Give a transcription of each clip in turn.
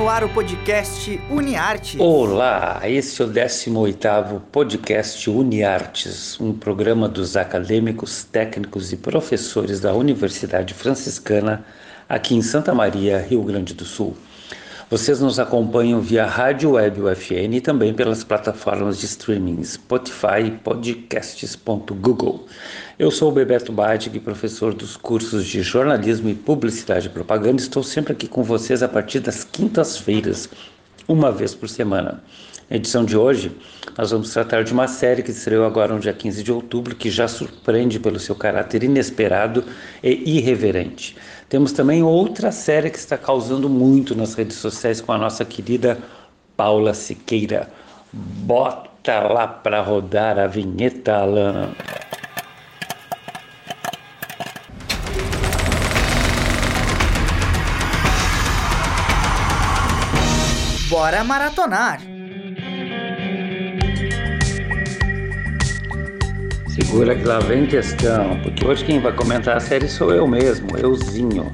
no ar o podcast UniArtes. Olá, esse é o 18º podcast UniArtes, um programa dos acadêmicos, técnicos e professores da Universidade Franciscana aqui em Santa Maria, Rio Grande do Sul. Vocês nos acompanham via Rádio Web UFN e também pelas plataformas de streaming Spotify podcasts.google. Eu sou o Bebeto Badig, professor dos cursos de jornalismo e publicidade e propaganda. Estou sempre aqui com vocês a partir das quintas-feiras, uma vez por semana. Na edição de hoje, nós vamos tratar de uma série que estreou agora no dia 15 de outubro, que já surpreende pelo seu caráter inesperado e irreverente. Temos também outra série que está causando muito nas redes sociais com a nossa querida Paula Siqueira. Bota lá para rodar a vinheta, Alan. Bora maratonar! Segura que lá vem questão, porque hoje quem vai comentar a série sou eu mesmo, euzinho.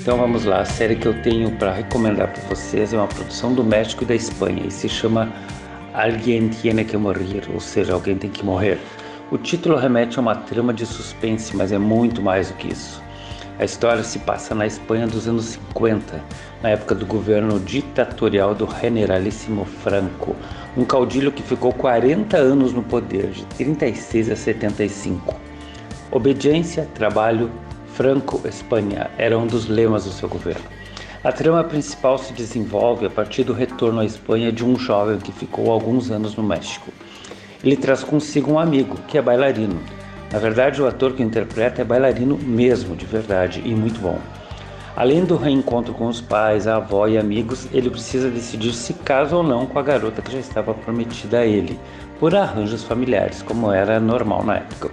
Então vamos lá, a série que eu tenho para recomendar para vocês é uma produção do México e da Espanha e se chama Alguien tiene que morir, ou seja, alguém tem que morrer. O título remete a uma trama de suspense, mas é muito mais do que isso. A história se passa na Espanha dos anos 50, na época do governo ditatorial do Generalíssimo Franco, um caudilho que ficou 40 anos no poder, de 36 a 75. Obediência, trabalho, Franco, Espanha era um dos lemas do seu governo. A trama principal se desenvolve a partir do retorno à Espanha de um jovem que ficou alguns anos no México. Ele traz consigo um amigo, que é bailarino, na verdade, o ator que interpreta é bailarino mesmo, de verdade, e muito bom. Além do reencontro com os pais, a avó e amigos, ele precisa decidir se casa ou não com a garota que já estava prometida a ele, por arranjos familiares, como era normal na época.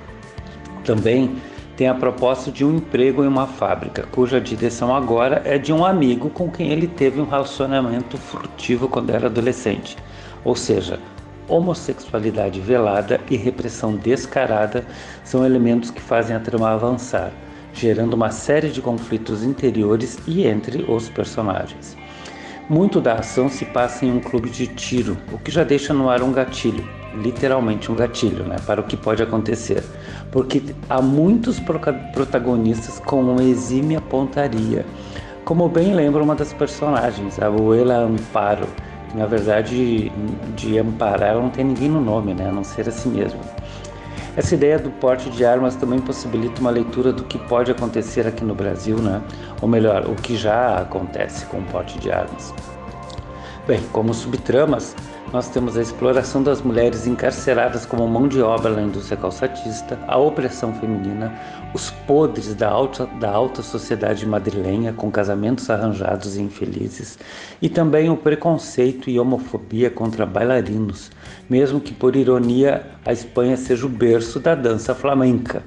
Também tem a proposta de um emprego em uma fábrica, cuja direção agora é de um amigo com quem ele teve um relacionamento furtivo quando era adolescente. Ou seja, homossexualidade velada e repressão descarada são elementos que fazem a trama avançar, gerando uma série de conflitos interiores e entre os personagens. Muito da ação se passa em um clube de tiro, o que já deixa no ar um gatilho, literalmente um gatilho, né, para o que pode acontecer, porque há muitos protagonistas com uma exímia pontaria, como bem lembra uma das personagens, a Abuela Amparo, na verdade, de amparar não tem ninguém no nome, né? a não ser assim mesmo. Essa ideia do porte de armas também possibilita uma leitura do que pode acontecer aqui no Brasil, né? ou melhor, o que já acontece com o porte de armas. Bem, como subtramas, nós temos a exploração das mulheres encarceradas como mão de obra na indústria calçatista, a opressão feminina, os podres da alta, da alta sociedade madrilenha com casamentos arranjados e infelizes, e também o preconceito e homofobia contra bailarinos, mesmo que por ironia a Espanha seja o berço da dança flamenca.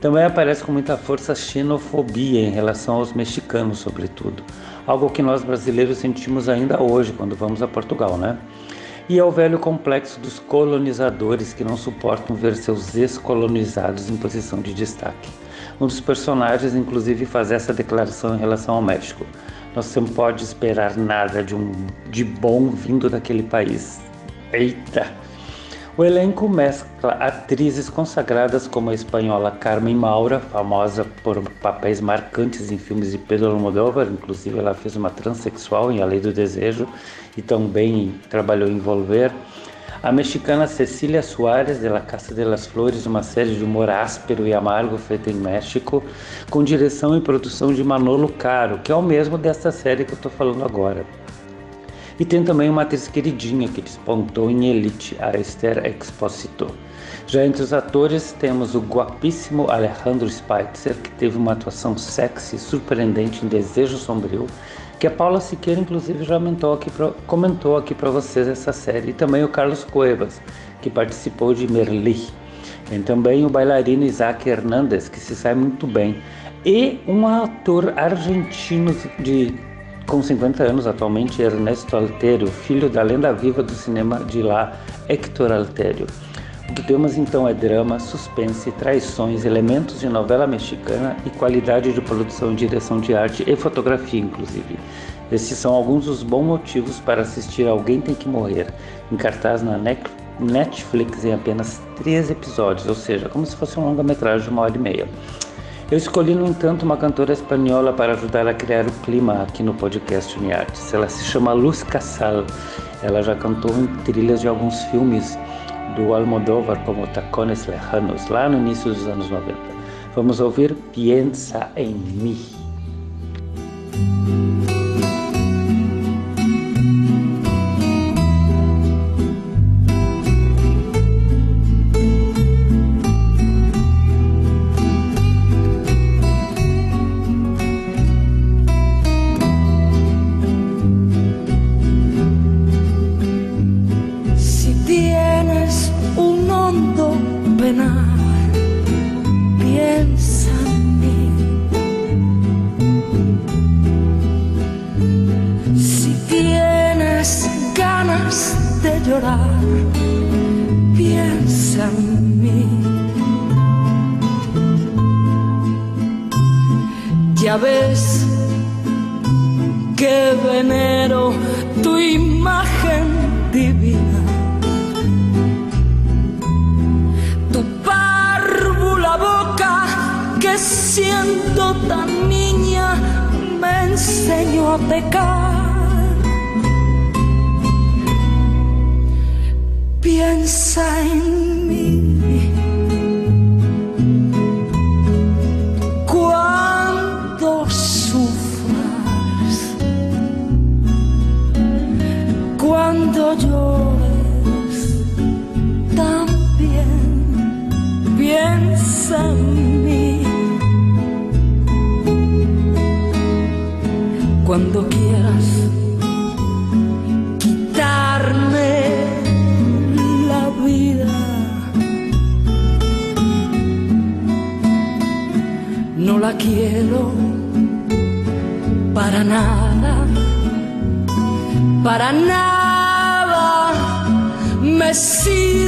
Também aparece com muita força a xenofobia em relação aos mexicanos, sobretudo, algo que nós brasileiros sentimos ainda hoje quando vamos a Portugal, né? E ao velho complexo dos colonizadores que não suportam ver seus ex-colonizados em posição de destaque. Um dos personagens, inclusive, faz essa declaração em relação ao México. Nós não pode esperar nada de, um, de bom vindo daquele país. Eita! O elenco mescla atrizes consagradas como a espanhola Carmen Maura, famosa por papéis marcantes em filmes de Pedro Almodóvar, inclusive ela fez uma transexual em A Lei do Desejo e também trabalhou em Volver. A mexicana Cecília Soares, de La Casa de las Flores, uma série de humor áspero e amargo feita em México, com direção e produção de Manolo Caro, que é o mesmo desta série que eu estou falando agora. E tem também uma atriz queridinha que despontou em Elite, a Esther Exposito. Já entre os atores temos o guapíssimo Alejandro Spitzer, que teve uma atuação sexy surpreendente em Desejo Sombrio, que a Paula Siqueira inclusive já aqui pra, comentou aqui para vocês essa série, e também o Carlos Cuevas, que participou de Merli. Tem também o bailarino Isaac Hernandes, que se sai muito bem, e um ator argentino de com 50 anos atualmente, Ernesto Altério, filho da lenda viva do cinema de lá, Hector Altério. O que temos então é drama, suspense, traições, elementos de novela mexicana e qualidade de produção, direção de arte e fotografia, inclusive. Esses são alguns dos bons motivos para assistir Alguém Tem Que Morrer, em cartaz na Netflix em apenas três episódios, ou seja, como se fosse um longa-metragem de uma hora e meia. Eu escolhi, no entanto, uma cantora espanhola para ajudar a criar o clima aqui no podcast Uniartes. Ela se chama Luz Casal. Ela já cantou em trilhas de alguns filmes do Almodóvar, como Tacones Lejanos, lá no início dos anos 90. Vamos ouvir Piensa em mim. Ya ves que venero tu imagen divina. Tu párvula boca que siendo tan niña me enseñó a pecar. Piensa en para nada, para nada me sirve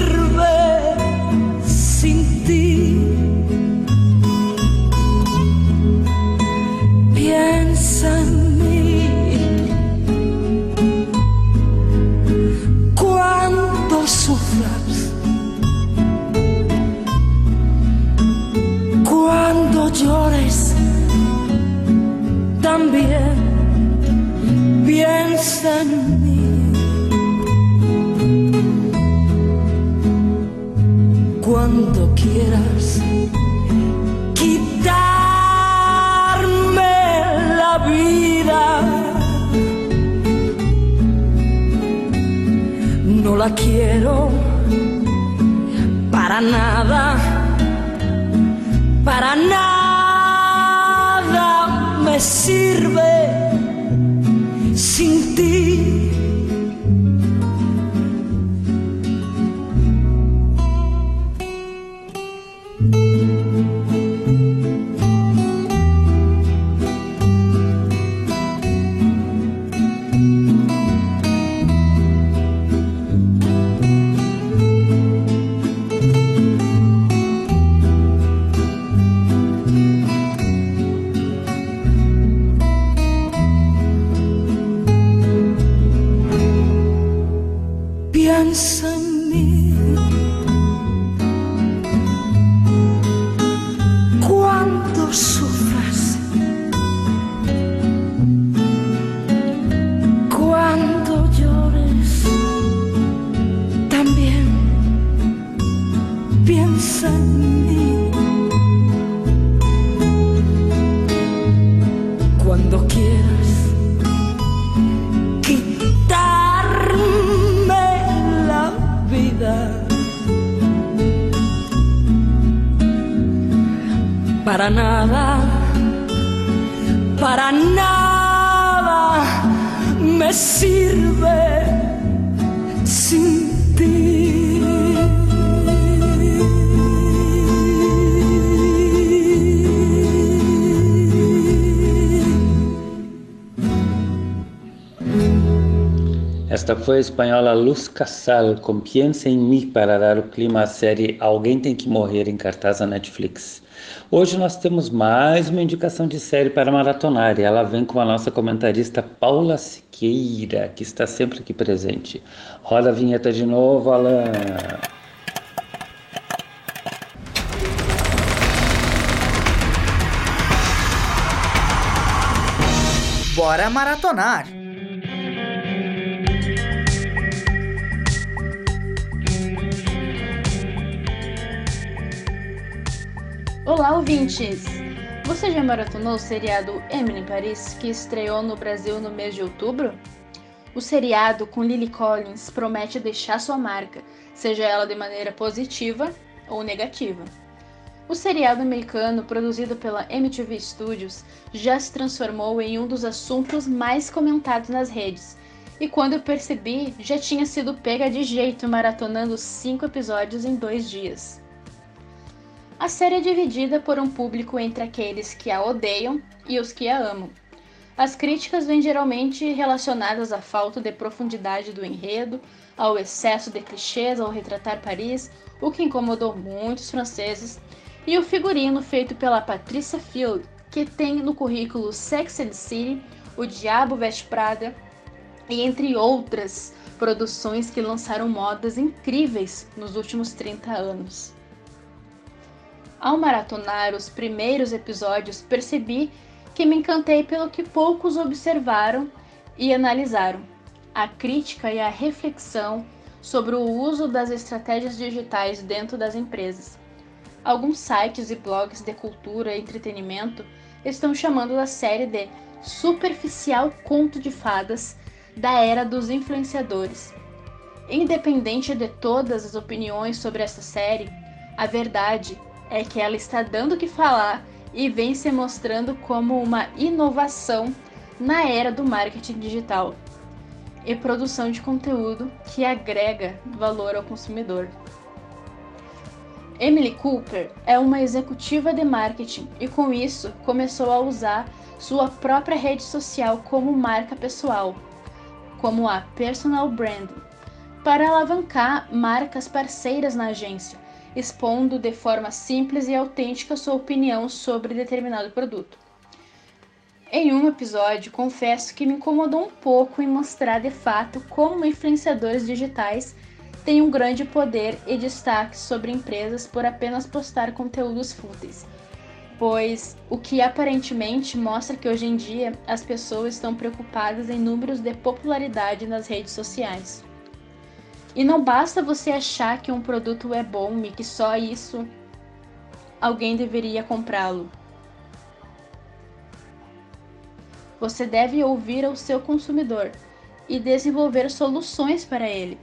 la quiero para nada, para nada me sirve me sirve sin ti. Esta foi a espanhola Luz Casal com Piensa em mim para dar o clima à série Alguém Tem Que Morrer em cartaz na Netflix. Hoje nós temos mais uma indicação de série para maratonar e ela vem com a nossa comentarista Paula Siqueira, que está sempre aqui presente. Roda a vinheta de novo, Alan. Bora maratonar! Olá, ouvintes! Você já maratonou o seriado Emily em Paris, que estreou no Brasil no mês de outubro? O seriado com Lily Collins promete deixar sua marca, seja ela de maneira positiva ou negativa. O seriado americano, produzido pela MTV Studios, já se transformou em um dos assuntos mais comentados nas redes, e quando eu percebi, já tinha sido pega de jeito maratonando cinco episódios em dois dias. A série é dividida por um público entre aqueles que a odeiam e os que a amam. As críticas vêm geralmente relacionadas à falta de profundidade do enredo, ao excesso de clichês ao retratar Paris, o que incomodou muitos franceses, e o figurino feito pela Patricia Field, que tem no currículo Sex and City, O Diabo Veste Prada, e entre outras produções que lançaram modas incríveis nos últimos 30 anos. Ao maratonar os primeiros episódios, percebi que me encantei pelo que poucos observaram e analisaram: a crítica e a reflexão sobre o uso das estratégias digitais dentro das empresas. Alguns sites e blogs de cultura e entretenimento estão chamando a série de superficial conto de fadas da era dos influenciadores. Independente de todas as opiniões sobre essa série, a verdade é que ela está dando o que falar e vem se mostrando como uma inovação na era do marketing digital e produção de conteúdo que agrega valor ao consumidor. Emily Cooper é uma executiva de marketing e, com isso, começou a usar sua própria rede social como marca pessoal, como a Personal Brand, para alavancar marcas parceiras na agência expondo de forma simples e autêntica sua opinião sobre determinado produto. Em um episódio, confesso que me incomodou um pouco em mostrar de fato como influenciadores digitais têm um grande poder e destaque sobre empresas por apenas postar conteúdos fúteis, pois o que aparentemente mostra que hoje em dia as pessoas estão preocupadas em números de popularidade nas redes sociais. E não basta você achar que um produto é bom e que só isso alguém deveria comprá-lo. Você deve ouvir ao seu consumidor e desenvolver soluções para ele.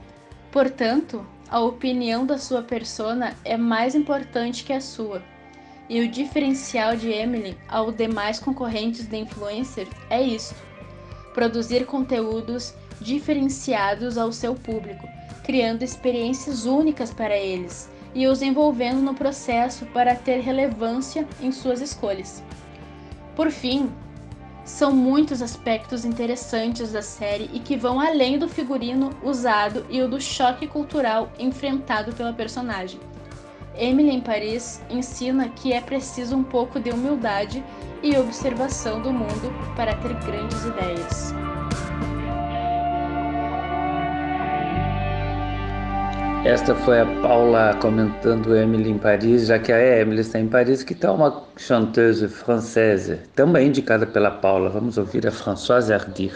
Portanto, a opinião da sua persona é mais importante que a sua. E o diferencial de Emily ao demais concorrentes de influencer é isto: produzir conteúdos diferenciados ao seu público criando experiências únicas para eles e os envolvendo no processo para ter relevância em suas escolhas. Por fim, são muitos aspectos interessantes da série e que vão além do figurino usado e o do choque cultural enfrentado pela personagem. Emily em Paris ensina que é preciso um pouco de humildade e observação do mundo para ter grandes ideias. Esta foi a Paula comentando Emily em Paris, já que a Emily está em Paris, que está uma chanteuse francesa, também indicada pela Paula. Vamos ouvir a Françoise Hardy.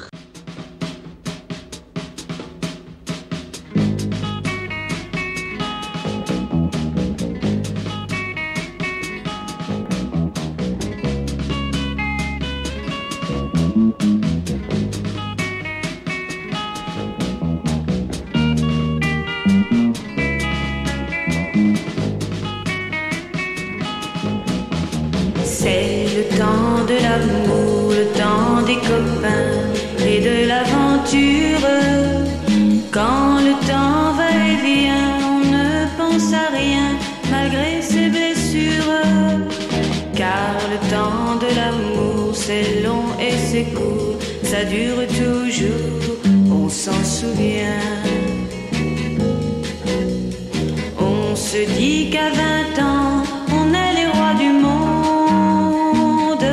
C'est long et c'est court, ça dure toujours, on s'en souvient. On se dit qu'à 20 ans, on est les rois du monde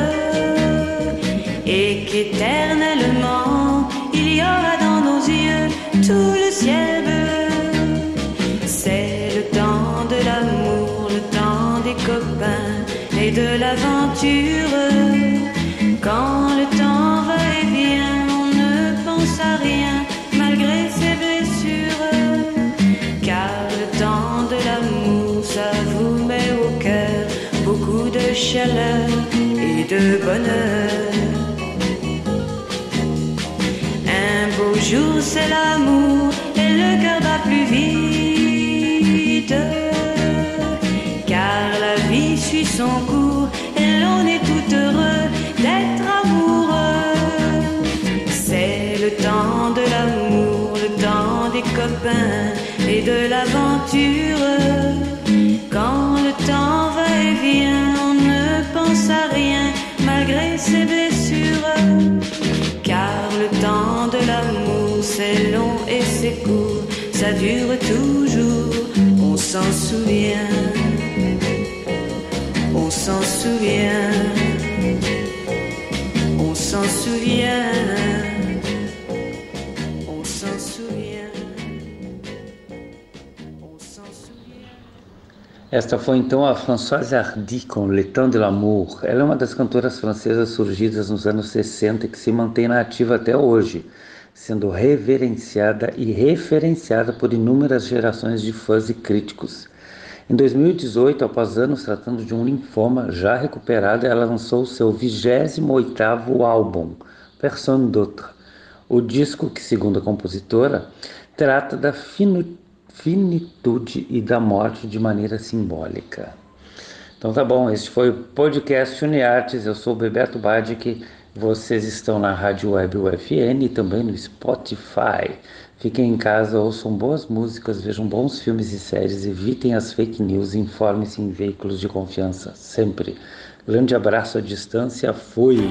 et qu'éternellement, il y aura dans nos yeux tout le ciel bleu. C'est le temps de l'amour, le temps des copains et de l'aventure. Quand le temps va et vient, on ne pense à rien malgré ses blessures. Car le temps de l'amour, ça vous met au cœur beaucoup de chaleur et de bonheur. Un beau jour, c'est l'amour l'aventure. Quand le temps va et vient, on ne pense à rien malgré ses blessures. Car le temps de l'amour, c'est long et c'est court, ça dure toujours, on s'en souvient. On s'en souvient, on s'en souvient, on s'en souvient, Esta foi então a Françoise Hardy com Le Temps de l'Amour. Ela é uma das cantoras francesas surgidas nos anos 60 que se mantém na ativa até hoje, sendo reverenciada e referenciada por inúmeras gerações de fãs e críticos. Em 2018, após anos tratando de um linfoma já recuperado, ela lançou seu 28º álbum, Personne d'autre. O disco, que segundo a compositora, trata da finu finitude e da morte de maneira simbólica. Então tá bom, este foi o podcast UniArtes, eu sou o Bebeto Badic, vocês estão na Rádio Web UFN e também no Spotify. Fiquem em casa, ouçam boas músicas, vejam bons filmes e séries, evitem as fake news, informe-se em veículos de confiança, sempre. Grande abraço à distância, fui!